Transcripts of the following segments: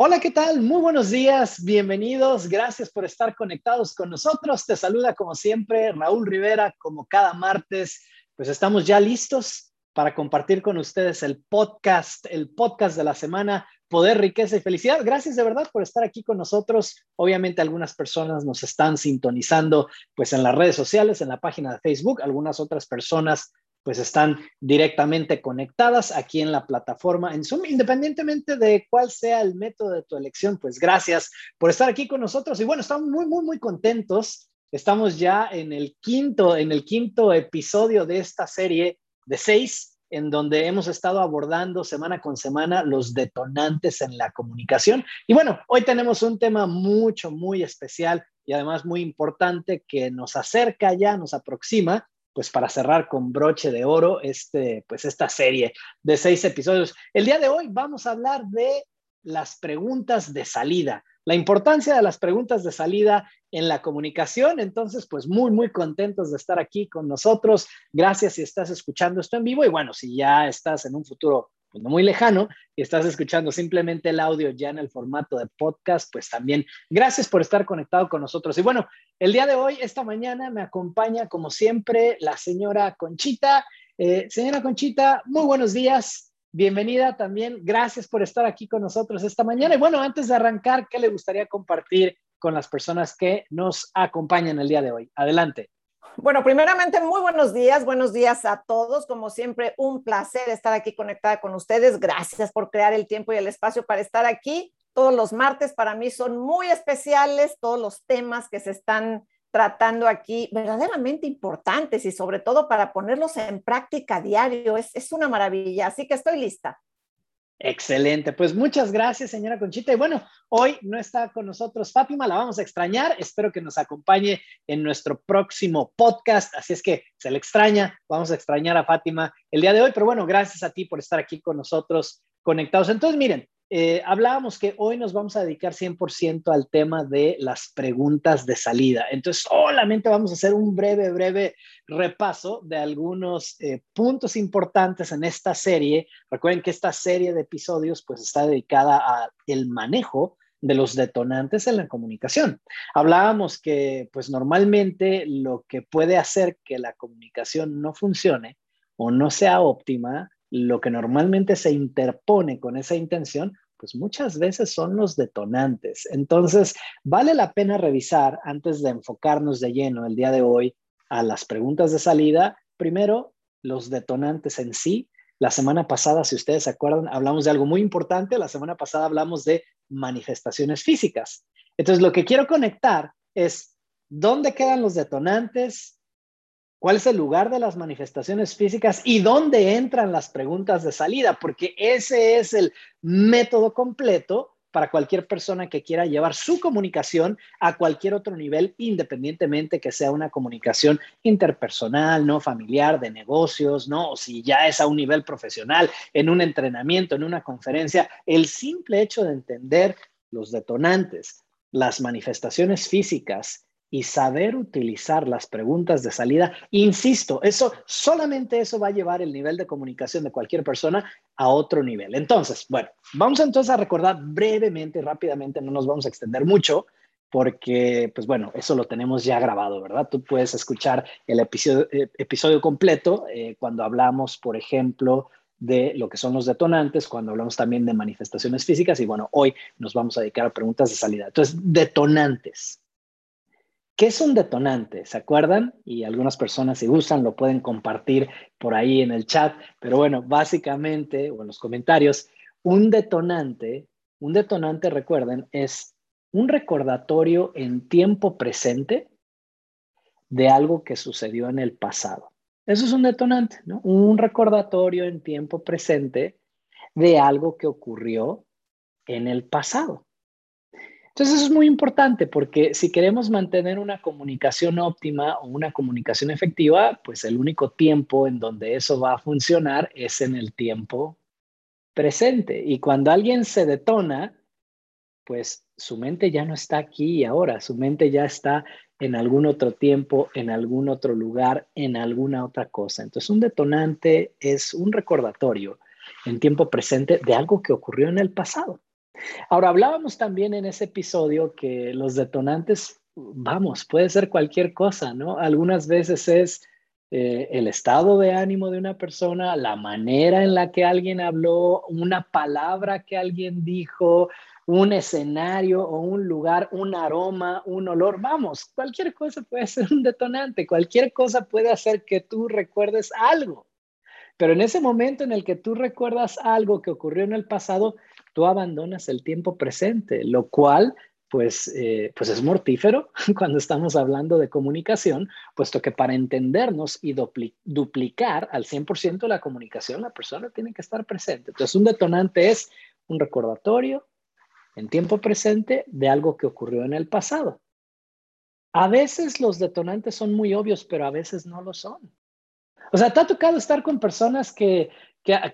Hola, ¿qué tal? Muy buenos días, bienvenidos, gracias por estar conectados con nosotros. Te saluda como siempre Raúl Rivera, como cada martes, pues estamos ya listos para compartir con ustedes el podcast, el podcast de la semana, Poder, Riqueza y Felicidad. Gracias de verdad por estar aquí con nosotros. Obviamente algunas personas nos están sintonizando pues en las redes sociales, en la página de Facebook, algunas otras personas pues están directamente conectadas aquí en la plataforma en Zoom, independientemente de cuál sea el método de tu elección, pues gracias por estar aquí con nosotros. Y bueno, estamos muy, muy, muy contentos. Estamos ya en el quinto, en el quinto episodio de esta serie de seis, en donde hemos estado abordando semana con semana los detonantes en la comunicación. Y bueno, hoy tenemos un tema mucho, muy especial y además muy importante que nos acerca ya, nos aproxima pues para cerrar con broche de oro este, pues esta serie de seis episodios. El día de hoy vamos a hablar de las preguntas de salida, la importancia de las preguntas de salida en la comunicación. Entonces, pues muy, muy contentos de estar aquí con nosotros. Gracias si estás escuchando esto en vivo y bueno, si ya estás en un futuro pues, no muy lejano y estás escuchando simplemente el audio ya en el formato de podcast, pues también gracias por estar conectado con nosotros. Y bueno, el día de hoy, esta mañana, me acompaña como siempre la señora Conchita. Eh, señora Conchita, muy buenos días. Bienvenida también. Gracias por estar aquí con nosotros esta mañana. Y bueno, antes de arrancar, ¿qué le gustaría compartir con las personas que nos acompañan el día de hoy? Adelante. Bueno, primeramente, muy buenos días, buenos días a todos. Como siempre, un placer estar aquí conectada con ustedes. Gracias por crear el tiempo y el espacio para estar aquí. Todos los martes para mí son muy especiales, todos los temas que se están tratando aquí, verdaderamente importantes y sobre todo para ponerlos en práctica diario. Es, es una maravilla, así que estoy lista. Excelente, pues muchas gracias, señora Conchita. Y bueno, hoy no está con nosotros Fátima, la vamos a extrañar. Espero que nos acompañe en nuestro próximo podcast. Así es que se le extraña, vamos a extrañar a Fátima el día de hoy. Pero bueno, gracias a ti por estar aquí con nosotros conectados. Entonces, miren, eh, hablábamos que hoy nos vamos a dedicar 100% al tema de las preguntas de salida. Entonces, solamente vamos a hacer un breve, breve repaso de algunos eh, puntos importantes en esta serie. Recuerden que esta serie de episodios pues está dedicada al manejo de los detonantes en la comunicación. Hablábamos que pues normalmente lo que puede hacer que la comunicación no funcione o no sea óptima lo que normalmente se interpone con esa intención, pues muchas veces son los detonantes. Entonces, vale la pena revisar antes de enfocarnos de lleno el día de hoy a las preguntas de salida, primero los detonantes en sí. La semana pasada, si ustedes se acuerdan, hablamos de algo muy importante. La semana pasada hablamos de manifestaciones físicas. Entonces, lo que quiero conectar es dónde quedan los detonantes, cuál es el lugar de las manifestaciones físicas y dónde entran las preguntas de salida, porque ese es el método completo para cualquier persona que quiera llevar su comunicación a cualquier otro nivel, independientemente que sea una comunicación interpersonal, no familiar, de negocios, no, o si ya es a un nivel profesional, en un entrenamiento, en una conferencia, el simple hecho de entender los detonantes, las manifestaciones físicas y saber utilizar las preguntas de salida, insisto, eso solamente eso va a llevar el nivel de comunicación de cualquier persona a otro nivel. Entonces, bueno, vamos entonces a recordar brevemente rápidamente, no nos vamos a extender mucho porque, pues bueno, eso lo tenemos ya grabado, ¿verdad? Tú puedes escuchar el episodio, eh, completo eh, cuando hablamos, por ejemplo, de lo que son los detonantes, cuando hablamos también de manifestaciones físicas y bueno, hoy nos vamos a dedicar a preguntas de salida. Entonces, detonantes. ¿Qué es un detonante? ¿Se acuerdan? Y algunas personas, si gustan, lo pueden compartir por ahí en el chat. Pero bueno, básicamente, o en los comentarios, un detonante, un detonante, recuerden, es un recordatorio en tiempo presente de algo que sucedió en el pasado. Eso es un detonante, ¿no? Un recordatorio en tiempo presente de algo que ocurrió en el pasado. Entonces eso es muy importante porque si queremos mantener una comunicación óptima o una comunicación efectiva, pues el único tiempo en donde eso va a funcionar es en el tiempo presente. Y cuando alguien se detona, pues su mente ya no está aquí y ahora, su mente ya está en algún otro tiempo, en algún otro lugar, en alguna otra cosa. Entonces un detonante es un recordatorio en tiempo presente de algo que ocurrió en el pasado. Ahora, hablábamos también en ese episodio que los detonantes, vamos, puede ser cualquier cosa, ¿no? Algunas veces es eh, el estado de ánimo de una persona, la manera en la que alguien habló, una palabra que alguien dijo, un escenario o un lugar, un aroma, un olor, vamos, cualquier cosa puede ser un detonante, cualquier cosa puede hacer que tú recuerdes algo. Pero en ese momento en el que tú recuerdas algo que ocurrió en el pasado, tú abandonas el tiempo presente, lo cual pues, eh, pues es mortífero cuando estamos hablando de comunicación, puesto que para entendernos y duplicar al 100% la comunicación, la persona tiene que estar presente. Entonces, un detonante es un recordatorio en tiempo presente de algo que ocurrió en el pasado. A veces los detonantes son muy obvios, pero a veces no lo son. O sea, te ha tocado estar con personas que,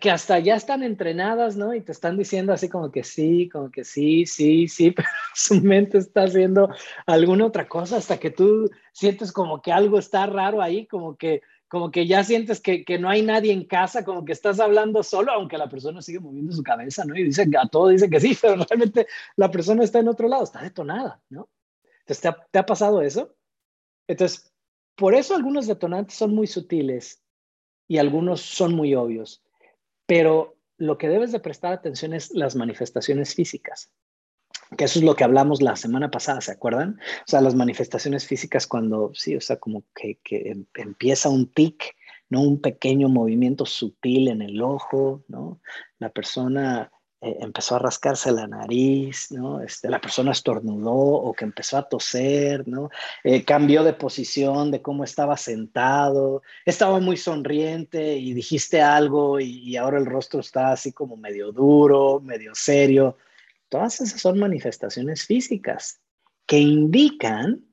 que, hasta ya están entrenadas, ¿no? Y te están diciendo así como que sí, como que sí, sí, sí, pero su mente está haciendo alguna otra cosa hasta que tú sientes como que algo está raro ahí, como que, como que ya sientes que, que no hay nadie en casa, como que estás hablando solo, aunque la persona sigue moviendo su cabeza, ¿no? Y dice, a todo dice que sí, pero realmente la persona está en otro lado, está detonada, ¿no? Entonces, ¿te ha, te ha pasado eso? Entonces, por eso algunos detonantes son muy sutiles y algunos son muy obvios, pero lo que debes de prestar atención es las manifestaciones físicas, que eso es lo que hablamos la semana pasada, ¿se acuerdan? O sea, las manifestaciones físicas cuando, sí, o sea, como que, que em, empieza un tic, ¿no? Un pequeño movimiento sutil en el ojo, ¿no? La persona eh, empezó a rascarse la nariz, ¿no? Este, la persona estornudó o que empezó a toser, ¿no? Eh, cambió de posición, de cómo estaba sentado, estaba muy sonriente y dijiste algo y, y ahora el rostro está así como medio duro, medio serio. Todas esas son manifestaciones físicas que indican,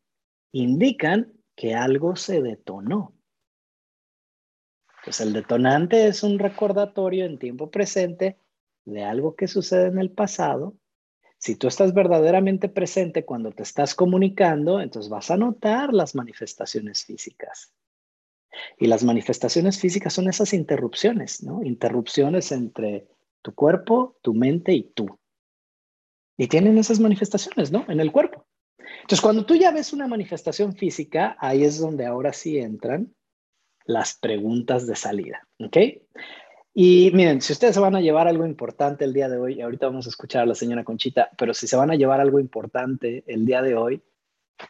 indican que algo se detonó. Pues el detonante es un recordatorio en tiempo presente de algo que sucede en el pasado, si tú estás verdaderamente presente cuando te estás comunicando, entonces vas a notar las manifestaciones físicas. Y las manifestaciones físicas son esas interrupciones, ¿no? Interrupciones entre tu cuerpo, tu mente y tú. Y tienen esas manifestaciones, ¿no? En el cuerpo. Entonces, cuando tú ya ves una manifestación física, ahí es donde ahora sí entran las preguntas de salida, ¿ok? Y miren, si ustedes se van a llevar algo importante el día de hoy, ahorita vamos a escuchar a la señora Conchita, pero si se van a llevar algo importante el día de hoy,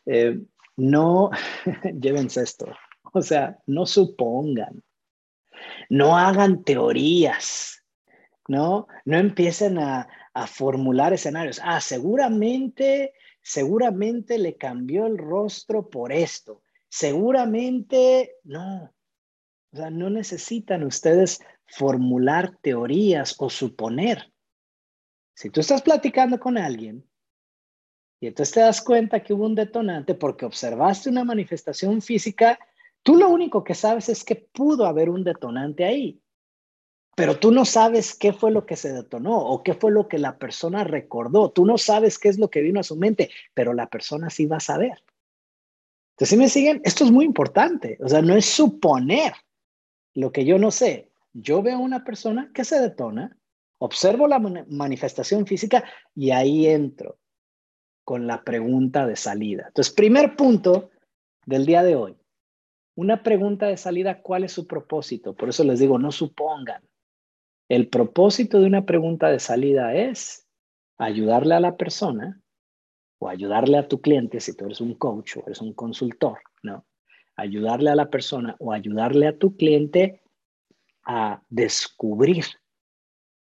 eh, no llévense esto. O sea, no supongan, no hagan teorías, ¿no? No empiecen a, a formular escenarios. Ah, seguramente, seguramente le cambió el rostro por esto. Seguramente, no. O sea, no necesitan ustedes formular teorías o suponer. Si tú estás platicando con alguien y entonces te das cuenta que hubo un detonante porque observaste una manifestación física, tú lo único que sabes es que pudo haber un detonante ahí, pero tú no sabes qué fue lo que se detonó o qué fue lo que la persona recordó. Tú no sabes qué es lo que vino a su mente, pero la persona sí va a saber. Entonces, si me siguen, esto es muy importante. O sea, no es suponer lo que yo no sé, yo veo una persona que se detona, observo la manifestación física y ahí entro con la pregunta de salida. Entonces, primer punto del día de hoy, una pregunta de salida, ¿cuál es su propósito? Por eso les digo, no supongan. El propósito de una pregunta de salida es ayudarle a la persona o ayudarle a tu cliente, si tú eres un coach o eres un consultor, ¿no? Ayudarle a la persona o ayudarle a tu cliente a descubrir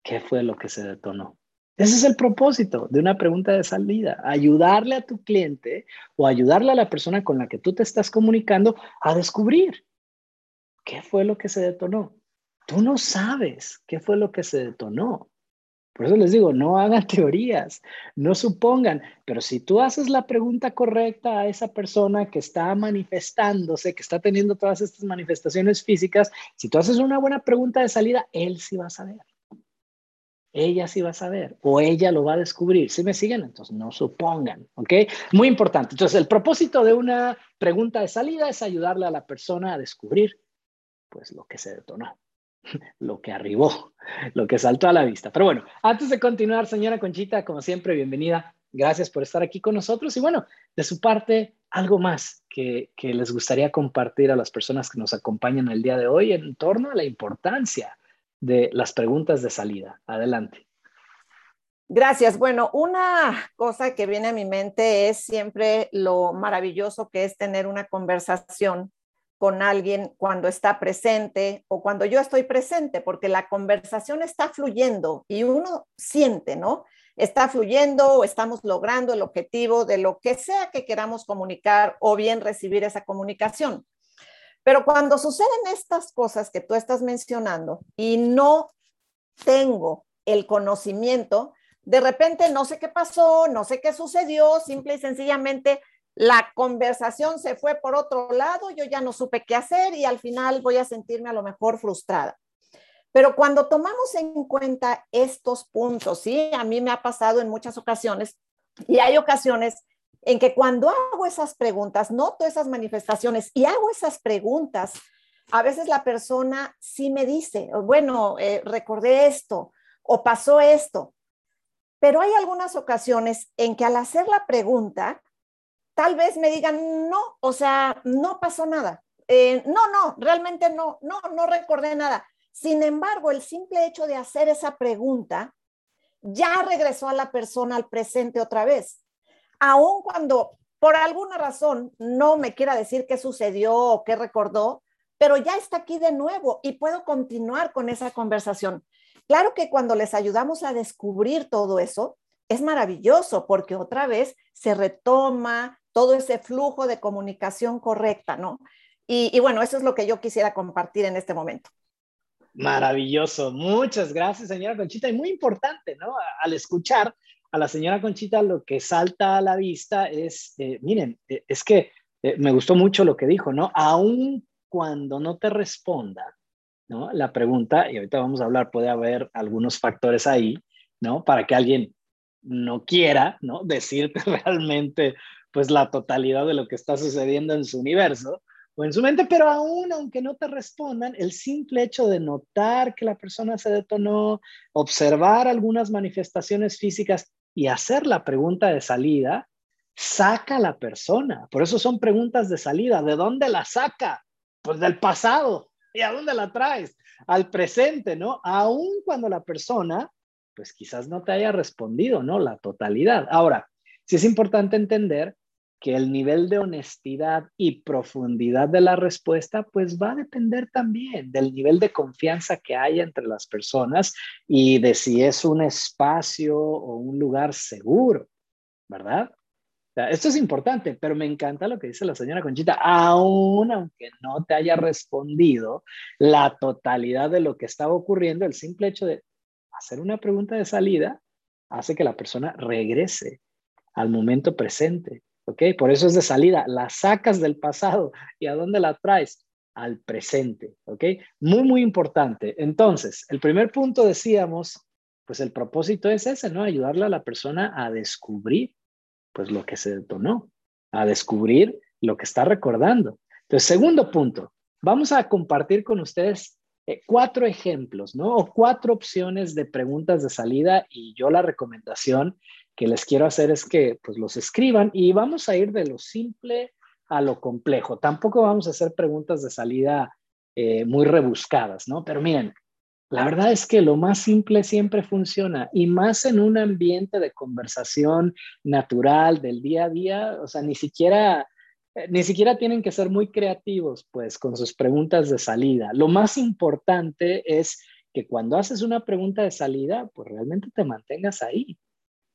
qué fue lo que se detonó. Ese es el propósito de una pregunta de salida, ayudarle a tu cliente o ayudarle a la persona con la que tú te estás comunicando a descubrir qué fue lo que se detonó. Tú no sabes qué fue lo que se detonó. Por eso les digo, no hagan teorías, no supongan, pero si tú haces la pregunta correcta a esa persona que está manifestándose, que está teniendo todas estas manifestaciones físicas, si tú haces una buena pregunta de salida, él sí va a saber. Ella sí va a saber o ella lo va a descubrir. Si me siguen, entonces no supongan, ¿ok? Muy importante. Entonces, el propósito de una pregunta de salida es ayudarle a la persona a descubrir, pues, lo que se detonó. Lo que arribó, lo que saltó a la vista. Pero bueno, antes de continuar, señora Conchita, como siempre, bienvenida. Gracias por estar aquí con nosotros. Y bueno, de su parte, algo más que, que les gustaría compartir a las personas que nos acompañan el día de hoy en torno a la importancia de las preguntas de salida. Adelante. Gracias. Bueno, una cosa que viene a mi mente es siempre lo maravilloso que es tener una conversación con alguien cuando está presente o cuando yo estoy presente, porque la conversación está fluyendo y uno siente, ¿no? Está fluyendo o estamos logrando el objetivo de lo que sea que queramos comunicar o bien recibir esa comunicación. Pero cuando suceden estas cosas que tú estás mencionando y no tengo el conocimiento, de repente no sé qué pasó, no sé qué sucedió, simple y sencillamente la conversación se fue por otro lado, yo ya no supe qué hacer y al final voy a sentirme a lo mejor frustrada. Pero cuando tomamos en cuenta estos puntos, sí, a mí me ha pasado en muchas ocasiones y hay ocasiones en que cuando hago esas preguntas, noto esas manifestaciones y hago esas preguntas, a veces la persona sí me dice, bueno, eh, recordé esto o pasó esto, pero hay algunas ocasiones en que al hacer la pregunta, tal vez me digan, no, o sea, no pasó nada. Eh, no, no, realmente no, no, no recordé nada. Sin embargo, el simple hecho de hacer esa pregunta ya regresó a la persona al presente otra vez. Aun cuando por alguna razón no me quiera decir qué sucedió o qué recordó, pero ya está aquí de nuevo y puedo continuar con esa conversación. Claro que cuando les ayudamos a descubrir todo eso, es maravilloso porque otra vez se retoma, todo ese flujo de comunicación correcta, ¿no? Y, bueno, eso es lo que yo quisiera compartir en este momento. Maravilloso. Muchas gracias, señora Conchita. Y muy importante, ¿no? Al escuchar a la señora Conchita, lo que salta a la vista es, eh, miren, eh, es que eh, me gustó mucho lo que dijo, ¿no? Aún cuando no te responda, ¿no? La pregunta, y ahorita vamos a hablar, puede haber algunos factores ahí, ¿no? Para que alguien no quiera, ¿no? Decirte realmente pues la totalidad de lo que está sucediendo en su universo o en su mente, pero aún aunque no te respondan, el simple hecho de notar que la persona se detonó, observar algunas manifestaciones físicas y hacer la pregunta de salida, saca a la persona. Por eso son preguntas de salida. ¿De dónde la saca? Pues del pasado. ¿Y a dónde la traes? Al presente, ¿no? Aún cuando la persona, pues quizás no te haya respondido, ¿no? La totalidad. Ahora, sí es importante entender que el nivel de honestidad y profundidad de la respuesta pues va a depender también del nivel de confianza que haya entre las personas y de si es un espacio o un lugar seguro, ¿verdad? esto es importante, pero me encanta lo que dice la señora Conchita, aún aunque no te haya respondido la totalidad de lo que estaba ocurriendo, el simple hecho de hacer una pregunta de salida hace que la persona regrese al momento presente ¿ok? Por eso es de salida, la sacas del pasado y a dónde la traes? Al presente, ¿ok? Muy, muy importante. Entonces, el primer punto decíamos, pues el propósito es ese, ¿no? Ayudarle a la persona a descubrir, pues lo que se detonó, a descubrir lo que está recordando. Entonces, segundo punto, vamos a compartir con ustedes eh, cuatro ejemplos, ¿no? O cuatro opciones de preguntas de salida y yo la recomendación que les quiero hacer es que pues los escriban y vamos a ir de lo simple a lo complejo. Tampoco vamos a hacer preguntas de salida eh, muy rebuscadas, ¿no? Pero miren, la verdad es que lo más simple siempre funciona y más en un ambiente de conversación natural del día a día, o sea, ni siquiera eh, ni siquiera tienen que ser muy creativos, pues, con sus preguntas de salida. Lo más importante es que cuando haces una pregunta de salida, pues realmente te mantengas ahí,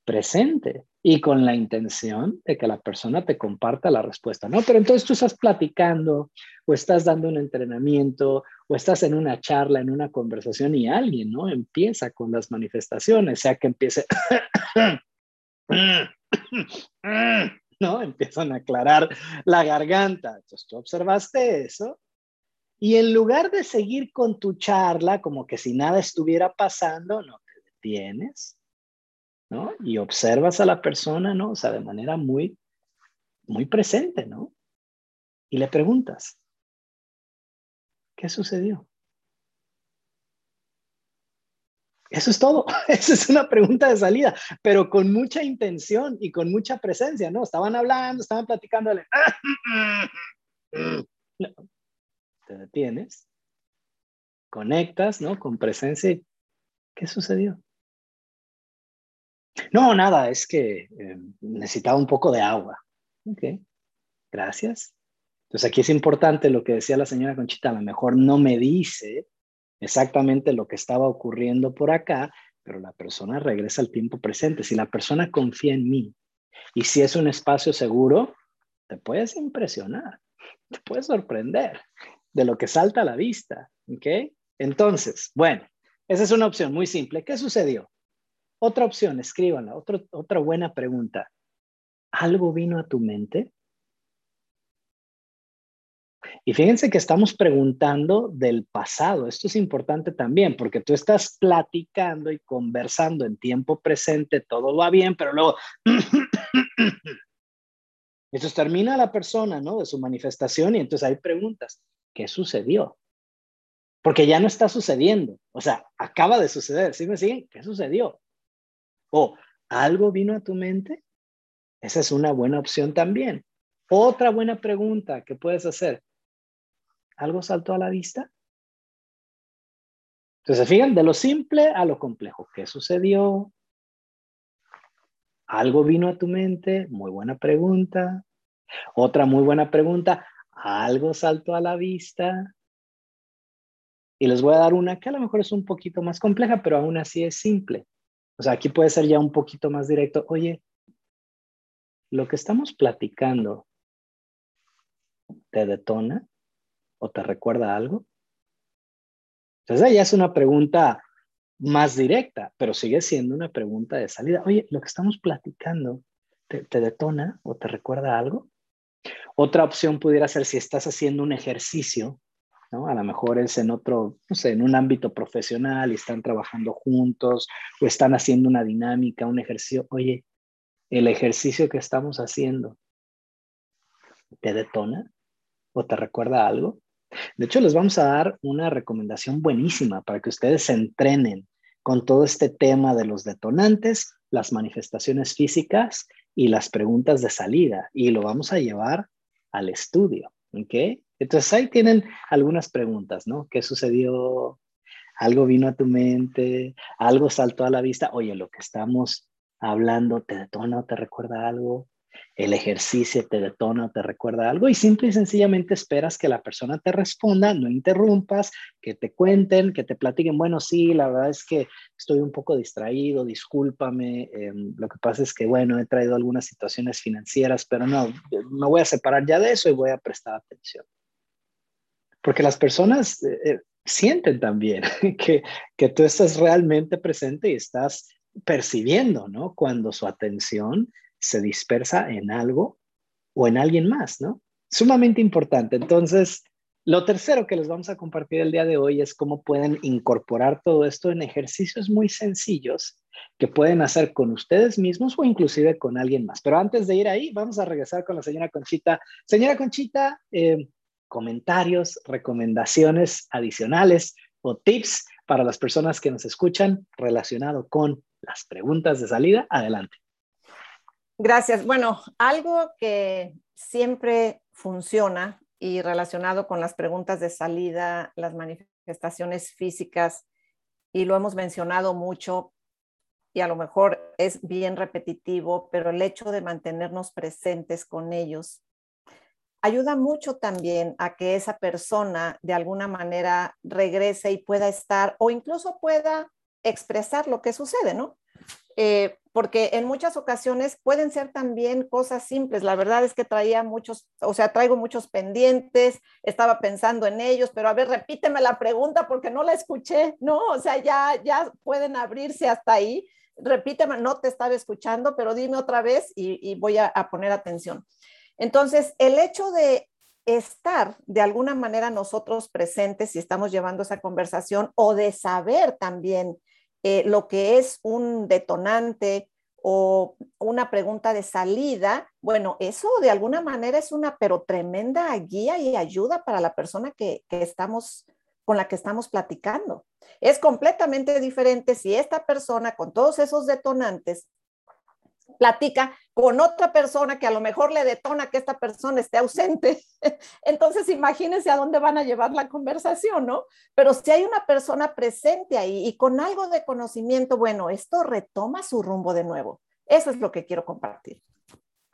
presente y con la intención de que la persona te comparta la respuesta, ¿no? Pero entonces tú estás platicando o estás dando un entrenamiento o estás en una charla, en una conversación y alguien, ¿no? Empieza con las manifestaciones, sea que empiece, ¿no? Empiezan a aclarar la garganta. Entonces tú observaste eso y en lugar de seguir con tu charla como que si nada estuviera pasando, no te detienes ¿no? Y observas a la persona, ¿no? O sea, de manera muy, muy presente, ¿no? Y le preguntas, ¿qué sucedió? Eso es todo. Esa es una pregunta de salida, pero con mucha intención y con mucha presencia, ¿no? Estaban hablando, estaban platicando. Te detienes, conectas, ¿no? Con presencia. ¿Qué sucedió? No, nada, es que eh, necesitaba un poco de agua. Ok, gracias. Entonces aquí es importante lo que decía la señora Conchita, a lo mejor no me dice exactamente lo que estaba ocurriendo por acá, pero la persona regresa al tiempo presente. Si la persona confía en mí y si es un espacio seguro, te puedes impresionar, te puedes sorprender de lo que salta a la vista. ¿Ok? Entonces, bueno, esa es una opción muy simple. ¿Qué sucedió? Otra opción, escríbanla. otra buena pregunta. ¿Algo vino a tu mente? Y fíjense que estamos preguntando del pasado. Esto es importante también porque tú estás platicando y conversando en tiempo presente, todo va bien, pero luego... Entonces termina la persona, ¿no? De su manifestación y entonces hay preguntas. ¿Qué sucedió? Porque ya no está sucediendo. O sea, acaba de suceder. ¿Sí me siguen? ¿Qué sucedió? O algo vino a tu mente. Esa es una buena opción también. Otra buena pregunta que puedes hacer. ¿Algo saltó a la vista? Entonces, fijan, de lo simple a lo complejo. ¿Qué sucedió? ¿Algo vino a tu mente? Muy buena pregunta. Otra muy buena pregunta. ¿Algo saltó a la vista? Y les voy a dar una que a lo mejor es un poquito más compleja, pero aún así es simple. O sea, aquí puede ser ya un poquito más directo. Oye, lo que estamos platicando te detona o te recuerda algo? Entonces ya es una pregunta más directa, pero sigue siendo una pregunta de salida. Oye, lo que estamos platicando, ¿te, detona o te recuerda algo? Otra opción pudiera ser si estás haciendo un ejercicio, ¿no? A lo mejor es en otro, no sé, en un ámbito profesional y están trabajando juntos o están haciendo una dinámica, un ejercicio. Oye, el ejercicio que estamos haciendo, ¿te detona o te recuerda algo? De hecho, les vamos a dar una recomendación buenísima para que ustedes se entrenen con todo este tema de los detonantes, las manifestaciones físicas y las preguntas de salida. Y lo vamos a llevar al estudio. ¿Ok? Entonces ahí tienen algunas preguntas, ¿no? ¿Qué sucedió? ¿Algo vino a tu mente? ¿Algo saltó a la vista? Oye, lo que estamos hablando te detona o te recuerda algo el ejercicio te detona te recuerda algo y simple y sencillamente esperas que la persona te responda, no interrumpas, que te cuenten, que te platiquen, bueno, sí, la verdad es que estoy un poco distraído, discúlpame, em, lo que pasa es que, bueno, he traído algunas situaciones financieras, pero no, me voy a separar ya de eso y voy a prestar atención. Porque las personas eh, eh, sienten también que, que tú estás realmente presente y estás percibiendo, ¿no? Cuando su atención se dispersa en algo o en alguien más, ¿no? Sumamente importante. Entonces, lo tercero que les vamos a compartir el día de hoy es cómo pueden incorporar todo esto en ejercicios muy sencillos que pueden hacer con ustedes mismos o inclusive con alguien más. Pero antes de ir ahí, vamos a regresar con la señora Conchita. Señora Conchita, eh, comentarios, recomendaciones adicionales o tips para las personas que nos escuchan relacionado con las preguntas de salida. Adelante. Gracias. Bueno, algo que siempre funciona y relacionado con las preguntas de salida, las manifestaciones físicas, y lo hemos mencionado mucho, y a lo mejor es bien repetitivo, pero el hecho de mantenernos presentes con ellos ayuda mucho también a que esa persona de alguna manera regrese y pueda estar o incluso pueda expresar lo que sucede, ¿no? Eh, porque en muchas ocasiones pueden ser también cosas simples. La verdad es que traía muchos, o sea, traigo muchos pendientes, estaba pensando en ellos, pero a ver, repíteme la pregunta porque no la escuché, ¿no? O sea, ya, ya pueden abrirse hasta ahí. Repíteme, no te estaba escuchando, pero dime otra vez y, voy a, a poner atención. Entonces, el hecho de estar de alguna manera nosotros presentes y estamos llevando esa conversación o de saber también eh, lo que es un detonante o una pregunta de salida, bueno, eso de alguna manera es una pero tremenda guía y ayuda para la persona que, estamos con la que estamos platicando. Es completamente diferente si esta persona con todos esos detonantes platica con otra persona que a lo mejor le detona que esta persona esté ausente. Entonces, imagínense a dónde van a llevar la conversación, ¿no? Pero si hay una persona presente ahí y con algo de conocimiento, bueno, esto retoma su rumbo de nuevo. Eso es lo que quiero compartir.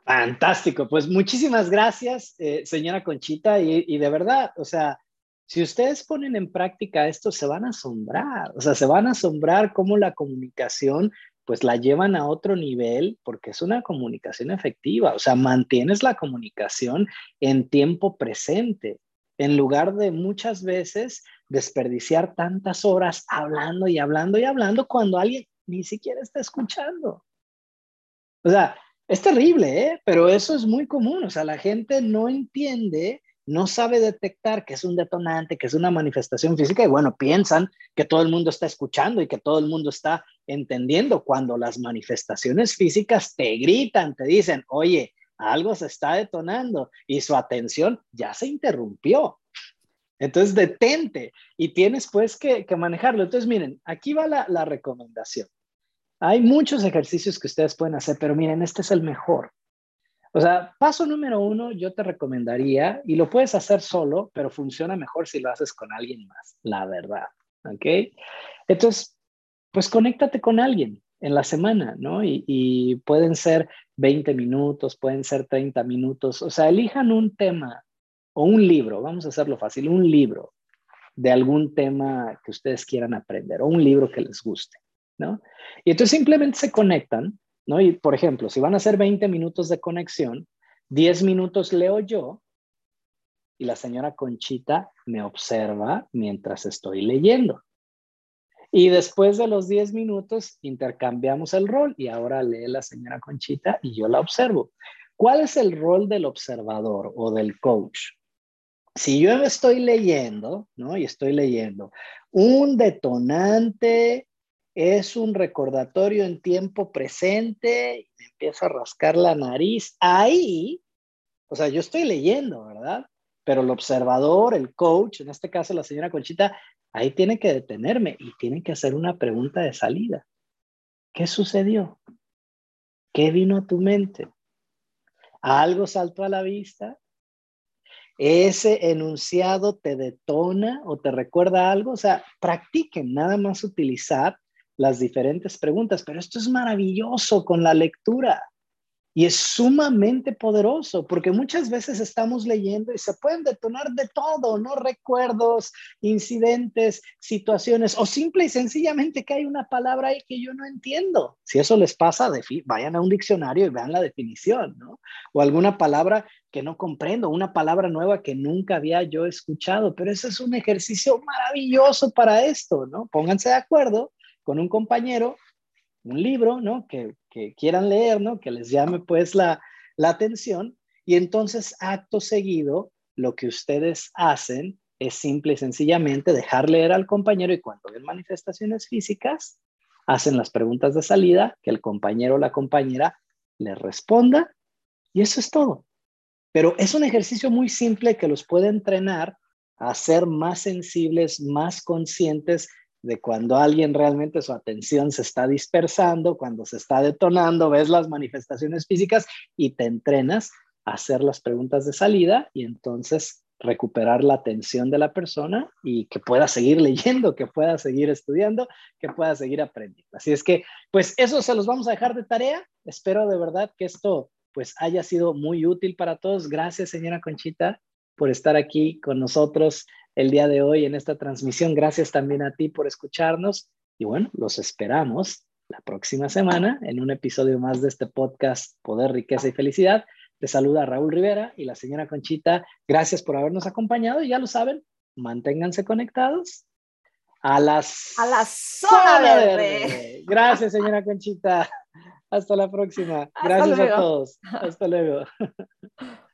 Fantástico, pues muchísimas gracias, eh, señora Conchita, y, y de verdad, o sea, si ustedes ponen en práctica esto, se van a asombrar, o sea, se van a asombrar cómo la comunicación pues la llevan a otro nivel porque es una comunicación efectiva, o sea, mantienes la comunicación en tiempo presente, en lugar de muchas veces desperdiciar tantas horas hablando y hablando y hablando cuando alguien ni siquiera está escuchando. O sea, es terrible, ¿eh? pero eso es muy común, o sea, la gente no entiende no sabe detectar que es un detonante, que es una manifestación física y bueno, piensan que todo el mundo está escuchando y que todo el mundo está entendiendo cuando las manifestaciones físicas te gritan, te dicen, oye, algo se está detonando y su atención ya se interrumpió. Entonces, detente y tienes pues que, manejarlo. Entonces, miren, aquí va la, la recomendación. Hay muchos ejercicios que ustedes pueden hacer, pero miren, este es el mejor. O sea, paso número uno, yo te recomendaría, y lo puedes hacer solo, pero funciona mejor si lo haces con alguien más, la verdad. ¿Ok? Entonces, pues conéctate con alguien en la semana, ¿no? Y, pueden ser 20 minutos, pueden ser 30 minutos. O sea, elijan un tema o un libro, vamos a hacerlo fácil, un libro de algún tema que ustedes quieran aprender o un libro que les guste, ¿no? Y entonces simplemente se conectan ¿no? Y por ejemplo, si van a ser 20 minutos de conexión, 10 minutos leo yo y la señora Conchita me observa mientras estoy leyendo. Y después de los 10 minutos intercambiamos el rol y ahora lee la señora Conchita y yo la observo. ¿Cuál es el rol del observador o del coach? Si yo estoy leyendo, ¿no? Y estoy leyendo un detonante es un recordatorio en tiempo presente me empieza a rascar la nariz. Ahí, o sea, yo estoy leyendo, ¿verdad? Pero el observador, el coach, en este caso la señora Conchita, ahí tiene que detenerme y tiene que hacer una pregunta de salida. ¿Qué sucedió? ¿Qué vino a tu mente? ¿Algo saltó a la vista? ¿Ese enunciado te detona o te recuerda algo? O sea, practiquen nada más utilizar las diferentes preguntas, pero esto es maravilloso con la lectura y es sumamente poderoso porque muchas veces estamos leyendo y se pueden detonar de todo, ¿no? Recuerdos, incidentes, situaciones o simple y sencillamente que hay una palabra ahí que yo no entiendo. Si eso les pasa, vayan a un diccionario y vean la definición, ¿no? O alguna palabra que no comprendo, una palabra nueva que nunca había yo escuchado, pero ese es un ejercicio maravilloso para esto, ¿no? Pónganse de acuerdo con un compañero un libro, ¿no? Que, quieran leer, ¿no? Que les llame pues la, la atención y entonces acto seguido lo que ustedes hacen es simple y sencillamente dejar leer al compañero y cuando ven manifestaciones físicas, hacen las preguntas de salida, que el compañero o la compañera les responda y eso es todo. Pero es un ejercicio muy simple que los puede entrenar a ser más sensibles, más conscientes de cuando alguien realmente su atención se está dispersando, cuando se está detonando, ves las manifestaciones físicas y te entrenas a hacer las preguntas de salida y entonces recuperar la atención de la persona y que pueda seguir leyendo, que pueda seguir estudiando, que pueda seguir aprendiendo. Así es que, pues eso se los vamos a dejar de tarea. Espero de verdad que esto pues haya sido muy útil para todos. Gracias, señora Conchita, por estar aquí con nosotros el día de hoy en esta transmisión. Gracias también a ti por escucharnos y bueno, los esperamos la próxima semana en un episodio más de este podcast Poder, Riqueza y Felicidad. Te saluda Raúl Rivera y la señora Conchita. Gracias por habernos acompañado y ya lo saben, manténganse conectados a las a la zona, verde. Gracias, señora Conchita. Hasta la próxima. Gracias a todos. Hasta luego.